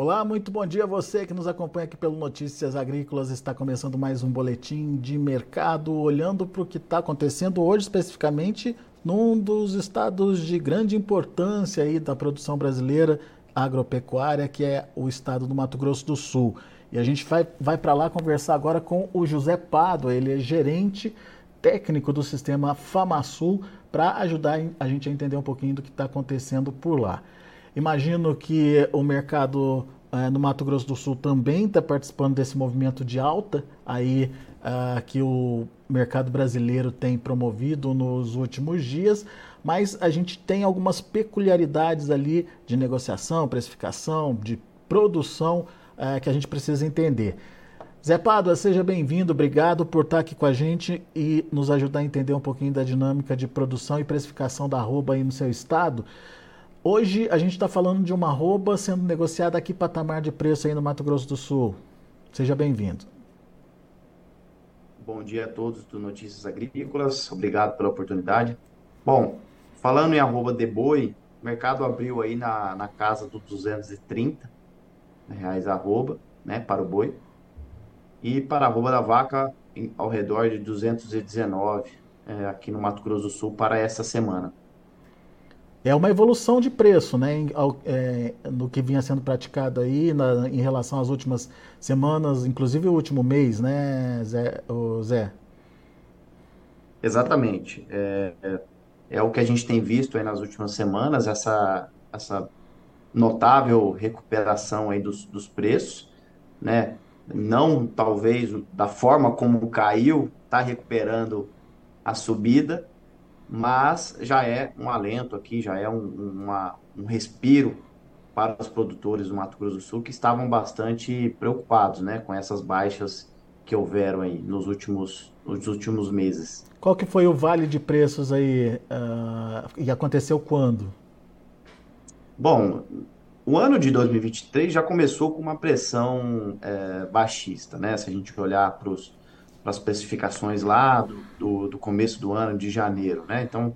Olá, muito bom dia a você que nos acompanha aqui pelo Notícias Agrícolas. Está começando mais um boletim de mercado, olhando para o que está acontecendo hoje, especificamente num dos estados de grande importância aí da produção brasileira agropecuária, que é o estado do Mato Grosso do Sul. E a gente vai, vai para lá conversar agora com o José Pado, ele é gerente técnico do sistema FamaSul, para ajudar a gente a entender um pouquinho do que está acontecendo por lá. Imagino que o mercado uh, no Mato Grosso do Sul também está participando desse movimento de alta aí uh, que o mercado brasileiro tem promovido nos últimos dias, mas a gente tem algumas peculiaridades ali de negociação, precificação, de produção uh, que a gente precisa entender. Zé Pádua, seja bem-vindo, obrigado por estar aqui com a gente e nos ajudar a entender um pouquinho da dinâmica de produção e precificação da arroba aí no seu estado. Hoje a gente está falando de uma arroba sendo negociada aqui patamar de preço aí no Mato Grosso do Sul. Seja bem-vindo. Bom dia a todos do Notícias Agrícolas, obrigado pela oportunidade. Bom, falando em arroba de boi, o mercado abriu aí na, na casa dos 230 reais a arroba, né, para o boi. E para a arroba da vaca, em, ao redor de 219 é, aqui no Mato Grosso do Sul para essa semana é uma evolução de preço, né, em, é, no que vinha sendo praticado aí na, em relação às últimas semanas, inclusive o último mês, né, Zé? Zé? Exatamente. É, é, é, o que a gente tem visto aí nas últimas semanas, essa, essa notável recuperação aí dos, dos preços, né? Não talvez da forma como caiu, está recuperando a subida, mas já é um alento aqui, já é um, uma, um respiro para os produtores do Mato Grosso do Sul que estavam bastante preocupados né, com essas baixas que houveram aí nos últimos, nos últimos meses. Qual que foi o vale de preços aí uh, e aconteceu quando? Bom, o ano de 2023 já começou com uma pressão é, baixista, né? Se a gente olhar para os as especificações lá do, do, do, começo do ano, de janeiro, né? Então,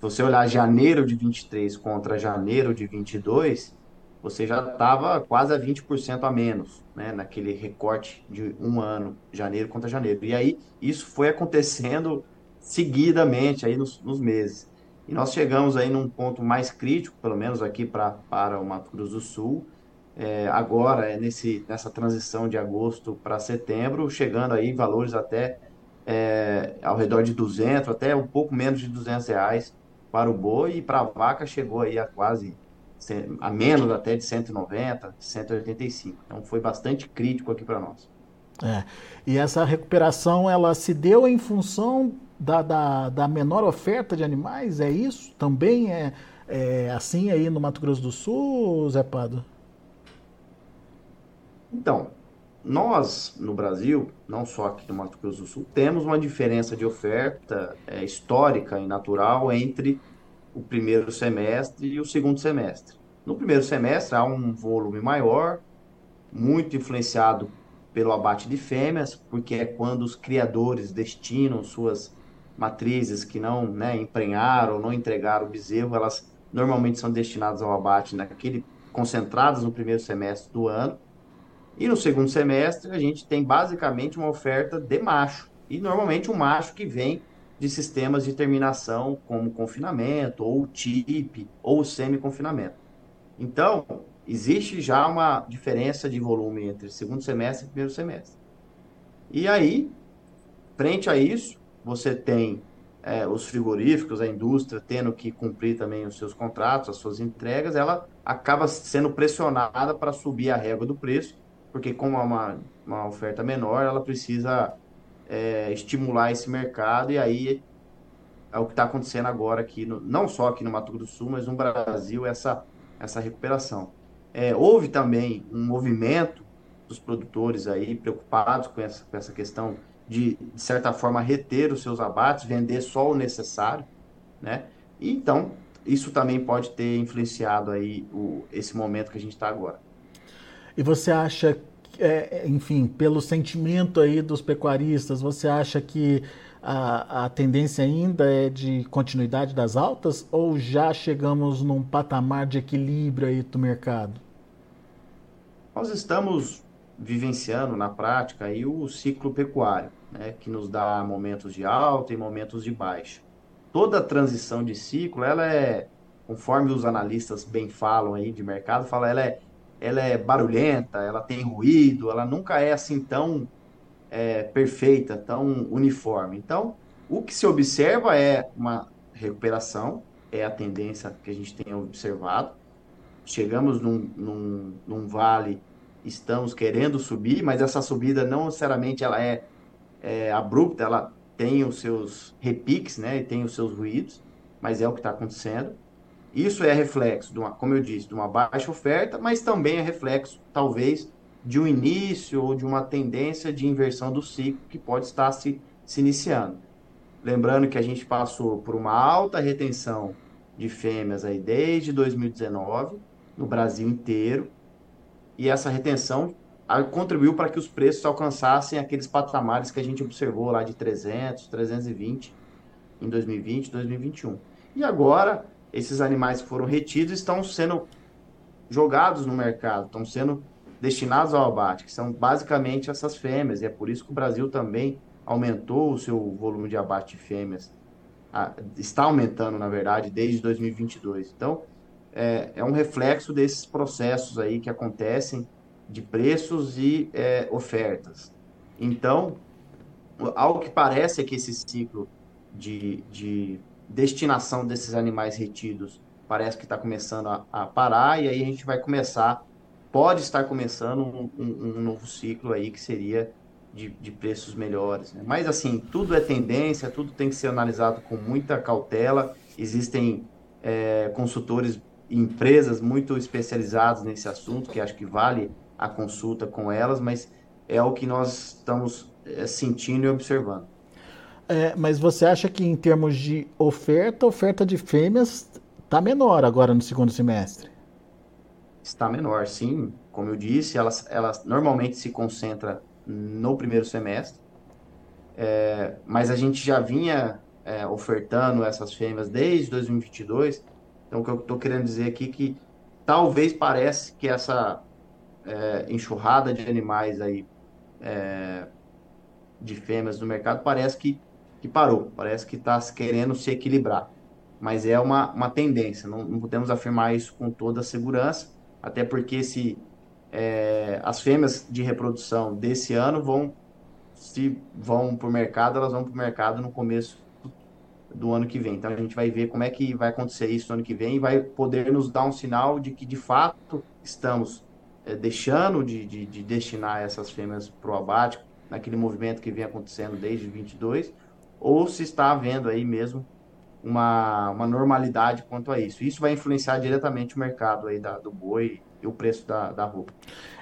você olhar janeiro de 23 contra janeiro de 22, você já estava quase a 20% a menos, né? Naquele recorte de um ano, janeiro contra janeiro. E aí, isso foi acontecendo seguidamente aí nos, nos meses. E nós chegamos aí num ponto mais crítico, pelo menos aqui pra, para o Mato Grosso do Sul, é, agora, é nesse, nessa transição de agosto para setembro, chegando aí valores até é, ao redor de 200, até um pouco menos de 200 reais para o boi, e para a vaca chegou aí a quase, a menos até de 190, 185. Então foi bastante crítico aqui para nós. É, e essa recuperação, ela se deu em função da, da, da menor oferta de animais, é isso? Também é, é assim aí no Mato Grosso do Sul, Zé Pado? Então, nós no Brasil, não só aqui no Mato Grosso do Sul, temos uma diferença de oferta é, histórica e natural entre o primeiro semestre e o segundo semestre. No primeiro semestre há um volume maior, muito influenciado pelo abate de fêmeas, porque é quando os criadores destinam suas matrizes que não né, emprenharam não entregaram o bezerro, elas normalmente são destinadas ao abate naquele concentradas no primeiro semestre do ano e no segundo semestre, a gente tem basicamente uma oferta de macho. E normalmente um macho que vem de sistemas de terminação, como confinamento, ou TIP, ou semi-confinamento. Então, existe já uma diferença de volume entre segundo semestre e primeiro semestre. E aí, frente a isso, você tem é, os frigoríficos, a indústria tendo que cumprir também os seus contratos, as suas entregas, ela acaba sendo pressionada para subir a régua do preço porque como é uma, uma oferta menor, ela precisa é, estimular esse mercado, e aí é o que está acontecendo agora aqui, no, não só aqui no Mato Grosso do Sul, mas no Brasil, essa, essa recuperação. É, houve também um movimento dos produtores aí preocupados com essa, com essa questão de, de certa forma, reter os seus abates, vender só o necessário, né? E, então, isso também pode ter influenciado aí o, esse momento que a gente está agora. E você acha, é, enfim, pelo sentimento aí dos pecuaristas, você acha que a, a tendência ainda é de continuidade das altas ou já chegamos num patamar de equilíbrio aí do mercado? Nós estamos vivenciando na prática aí o ciclo pecuário, né, que nos dá momentos de alta e momentos de baixa. Toda transição de ciclo, ela é, conforme os analistas bem falam aí de mercado, fala, ela é, ela é barulhenta, ela tem ruído, ela nunca é assim tão é, perfeita, tão uniforme. Então, o que se observa é uma recuperação, é a tendência que a gente tem observado. Chegamos num, num, num vale estamos querendo subir, mas essa subida não necessariamente ela é, é abrupta, ela tem os seus repiques, né, e tem os seus ruídos, mas é o que está acontecendo. Isso é reflexo, de uma, como eu disse, de uma baixa oferta, mas também é reflexo, talvez, de um início ou de uma tendência de inversão do ciclo que pode estar se, se iniciando. Lembrando que a gente passou por uma alta retenção de fêmeas aí desde 2019, no Brasil inteiro, e essa retenção contribuiu para que os preços alcançassem aqueles patamares que a gente observou lá de 300, 320 em 2020, 2021. E agora, esses animais que foram retidos estão sendo jogados no mercado, estão sendo destinados ao abate, que são basicamente essas fêmeas, e é por isso que o Brasil também aumentou o seu volume de abate de fêmeas. está aumentando, na verdade, desde 2022. Então, é, é um reflexo desses processos aí que acontecem de preços e é, ofertas. Então, algo que parece é que esse ciclo de, de destinação desses animais retidos parece que está começando a, a, parar, e aí a gente vai começar, pode estar começando um, um, um novo ciclo aí que seria de, de preços melhores. Né? Mas assim, tudo é tendência, tudo tem que ser analisado com muita cautela. Existem é, consultores empresas muito especializadas nesse assunto, que acho que vale a consulta com elas, mas é o que nós estamos é, sentindo e observando. É, mas você acha que em termos de oferta, oferta de fêmeas está menor agora no segundo semestre? Está menor, sim. Como eu disse, elas normalmente se concentra no primeiro semestre, é, mas a gente já vinha é, ofertando essas fêmeas desde 2022 então, o que eu estou querendo dizer aqui é que talvez parece que essa é, enxurrada de animais aí, é, de fêmeas no mercado, parece que, que parou, parece que está querendo se equilibrar. Mas é uma, uma tendência, não, não podemos afirmar isso com toda a segurança, até porque se é, as fêmeas de reprodução desse ano vão se vão para o mercado, elas vão para o mercado no começo do ano que vem. Então a gente vai ver como é que vai acontecer isso no ano que vem e vai poder nos dar um sinal de que de fato estamos é, deixando de, de, de, destinar essas fêmeas para o abate, naquele movimento que vem acontecendo desde 22, ou se está havendo aí mesmo uma, uma normalidade quanto a isso. Isso vai influenciar diretamente o mercado aí da, do boi e o preço da, da roupa.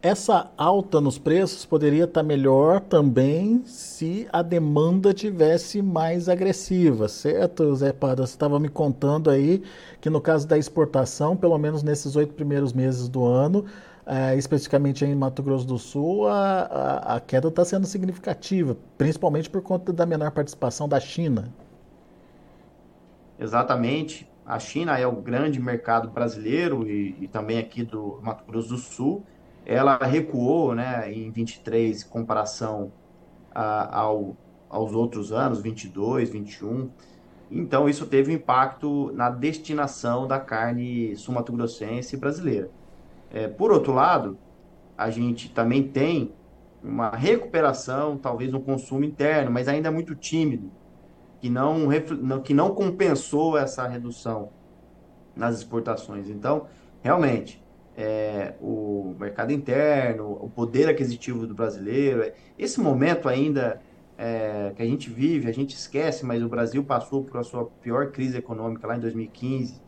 Essa alta nos preços poderia estar melhor também se a demanda tivesse mais agressiva, certo, Zé Pada? Você estava me contando aí que no caso da exportação, pelo menos nesses oito primeiros meses do ano, é, especificamente em Mato Grosso do Sul, a, a, a queda está sendo significativa, principalmente por conta da menor participação da China. Exatamente. A China é o grande mercado brasileiro e, e também aqui do Mato Grosso do Sul ela recuou né, em 23 em comparação a, ao, aos outros anos, 22, 21. Então, isso teve um impacto na destinação da carne sumatogrossense brasileira. É, por outro lado, a gente também tem uma recuperação, talvez no consumo interno, mas ainda muito tímido, que não, que não compensou essa redução nas exportações. Então, realmente, é, o mercado interno, o poder aquisitivo do brasileiro. Esse momento ainda é, que a gente vive, a gente esquece, mas o Brasil passou por a sua pior crise econômica lá em 2015,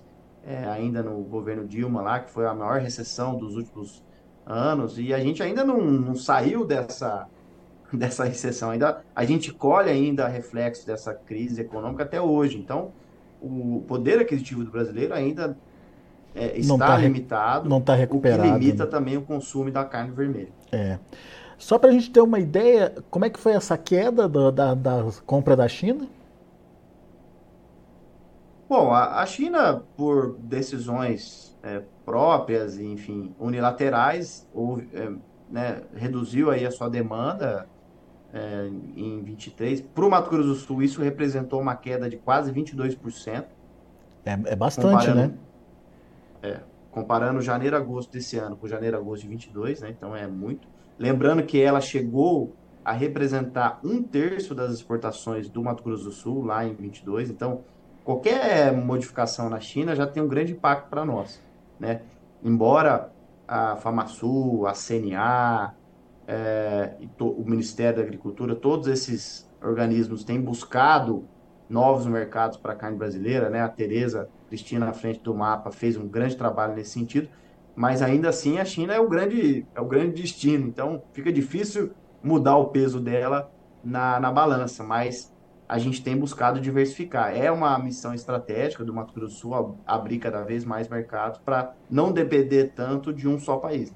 é, ainda no governo Dilma lá, que foi a maior recessão dos últimos anos, e a gente ainda não, não saiu dessa, dessa recessão, ainda a gente colhe ainda reflexo dessa crise econômica até hoje. Então, o poder aquisitivo do brasileiro ainda é, está tá, limitado, não está recuperado. O que limita né? também o consumo da carne vermelha. É. Só para a gente ter uma ideia, como é que foi essa queda do, da, da compra da China? Bom, a, a China, por decisões é, próprias, enfim, unilaterais, houve, é, né, reduziu aí a sua demanda é, em 23. Para o Mato Grosso do Sul, isso representou uma queda de quase 22%. É, é bastante, né? É, comparando janeiro agosto desse ano com janeiro agosto de 22, né? Então é muito. Lembrando que ela chegou a representar um terço das exportações do Mato Grosso do Sul lá em 22. Então, qualquer modificação na China já tem um grande impacto para nós, né? Embora a FamaSul, a CNA, é, o Ministério da Agricultura, todos esses organismos têm buscado novos mercados para a carne brasileira, né? A Tereza Cristina, na frente do mapa, fez um grande trabalho nesse sentido, mas ainda assim a China é o grande, é o grande destino, então fica difícil mudar o peso dela na, na balança, mas a gente tem buscado diversificar. É uma missão estratégica do Mato Grosso do Sul abrir cada vez mais mercados para não depender tanto de um só país.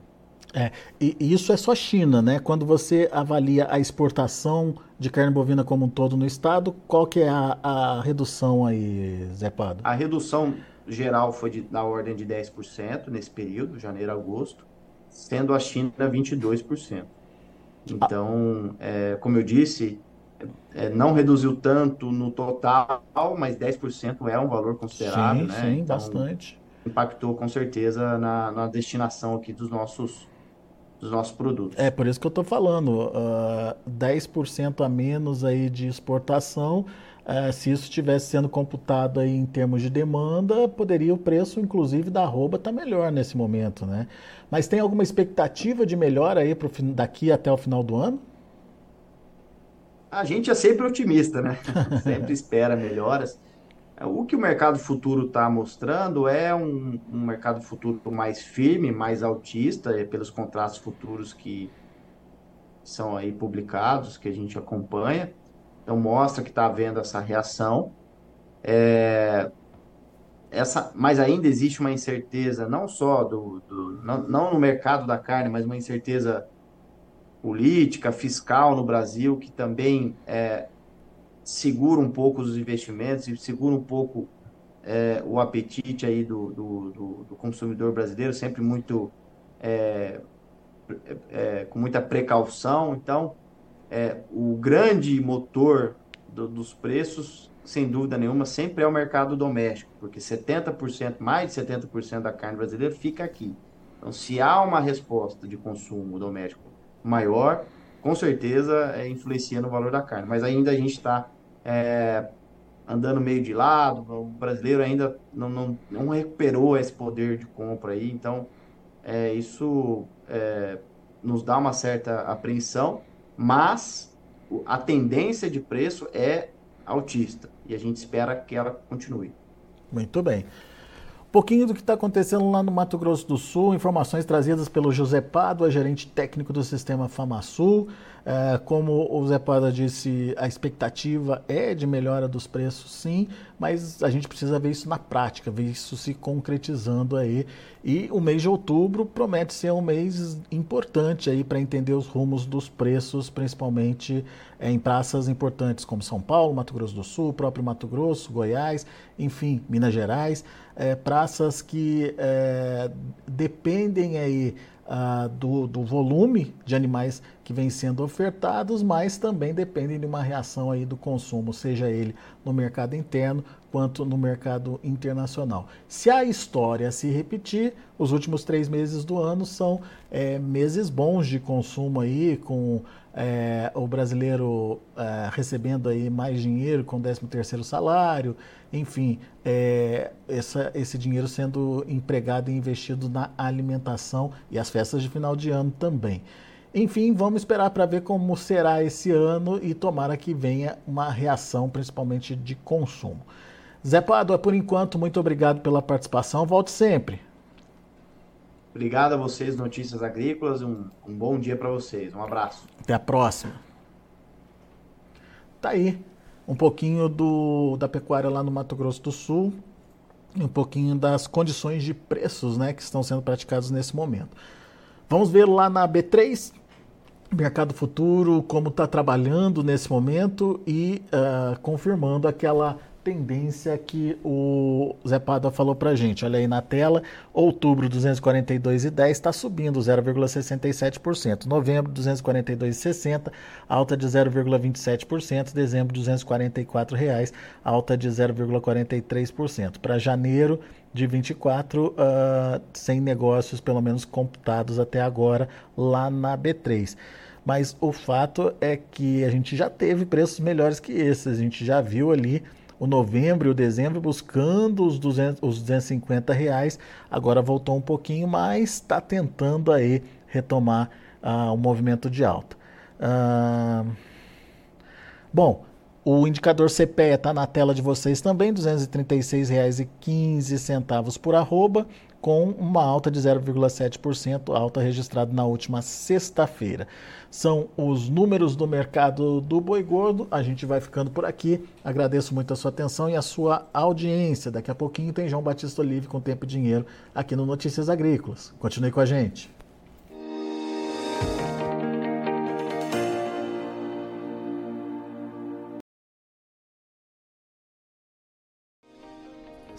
É, e, isso é só China, né? Quando você avalia a exportação de carne bovina como um todo no estado, qual que é a, a redução aí, Zé Pado? A redução geral foi de, na ordem de 10% nesse período, janeiro a agosto, sendo a China 22%. Então, ah. é, como eu disse, é, não reduziu tanto no total, mas 10% é um valor considerável, sim, né? Sim, então, bastante. Impactou com certeza na, na destinação aqui dos nossos dos nossos produtos. É por isso que eu estou falando, uh, ah, 10% a menos aí de exportação, uh, se isso estivesse sendo computado aí em termos de demanda, poderia o preço, inclusive, da arroba estar tá melhor nesse momento, né? Mas tem alguma expectativa de melhora aí pro, daqui até o final do ano? A gente é sempre otimista, né? sempre espera melhoras. O que o mercado futuro está mostrando é um, um, mercado futuro mais firme, mais altista, é pelos contratos futuros que são aí publicados, que a gente acompanha. Então mostra que está havendo essa reação. É, essa, mas ainda existe uma incerteza, não só do, do não, não no mercado da carne, mas uma incerteza política, fiscal no Brasil, que também é, segura um pouco os investimentos e segura um pouco é, o apetite aí do, do, do, do, consumidor brasileiro, sempre muito é, é, com muita precaução. Então, é, o grande motor dos preços, sem dúvida nenhuma, sempre é o mercado doméstico, porque 70%, mais de 70% da carne brasileira fica aqui. Então, se há uma resposta de consumo doméstico maior, com certeza é, influencia no valor da carne. Mas ainda a gente está é, andando meio de lado, o brasileiro ainda não, não, não recuperou esse poder de compra aí, então é, isso é, nos dá uma certa apreensão, mas a tendência de preço é altista e a gente espera que ela continue. Muito bem. Pouquinho do que está acontecendo lá no Mato Grosso do Sul, informações trazidas pelo José Pádua, gerente técnico do sistema FamaSul. É, como o Zé Pada disse, a expectativa é de melhora dos preços, sim, mas a gente precisa ver isso na prática, ver isso se concretizando aí. E o mês de outubro promete ser um mês importante aí para entender os rumos dos preços, principalmente é, em praças importantes como São Paulo, Mato Grosso do Sul, próprio Mato Grosso, Goiás, enfim, Minas Gerais, é, praças que é, dependem aí uh, do, do, volume de animais que vem sendo ofertados, mas também dependem de uma reação aí do consumo, seja ele no mercado interno quanto no mercado internacional. Se a história se repetir, os últimos três meses do ano são é, meses bons de consumo aí, com é, o brasileiro é, recebendo aí mais dinheiro com o 13 terceiro salário, enfim, é, essa, esse dinheiro sendo empregado e investido na alimentação e as festas de final de ano também. Enfim, vamos esperar para ver como será esse ano e tomara que venha uma reação, principalmente de consumo. Zé Pádua, por enquanto, muito obrigado pela participação. Volte sempre. Obrigado a vocês, Notícias Agrícolas. Um, um bom dia para vocês. Um abraço. Até a próxima. Tá aí um pouquinho do, da pecuária lá no Mato Grosso do Sul, um pouquinho das condições de preços né, que estão sendo praticados nesse momento. Vamos ver lá na B3, Mercado Futuro, como está trabalhando nesse momento e uh, confirmando aquela tendência que o Zé Pada falou para gente. Olha aí na tela, outubro 242,10 está subindo 0,67%. Novembro 242,60, alta de 0,27%. Dezembro 244 reais, alta de 0,43%. Para janeiro de 24, uh, sem negócios pelo menos computados até agora lá na B3 mas o fato é que a gente já teve preços melhores que esses. A gente já viu ali o novembro e o dezembro buscando os, 200, os 250 reais. Agora voltou um pouquinho, mas está tentando aí retomar uh, o movimento de alta. Uh, bom, o indicador CPEA está na tela de vocês também, R$ 236,15 por arroba com uma alta de 0,7%, alta registrada na última sexta-feira. São os números do mercado do boi gordo. A gente vai ficando por aqui. Agradeço muito a sua atenção e a sua audiência. Daqui a pouquinho tem João Batista Olive com Tempo e Dinheiro aqui no Notícias Agrícolas. Continue com a gente.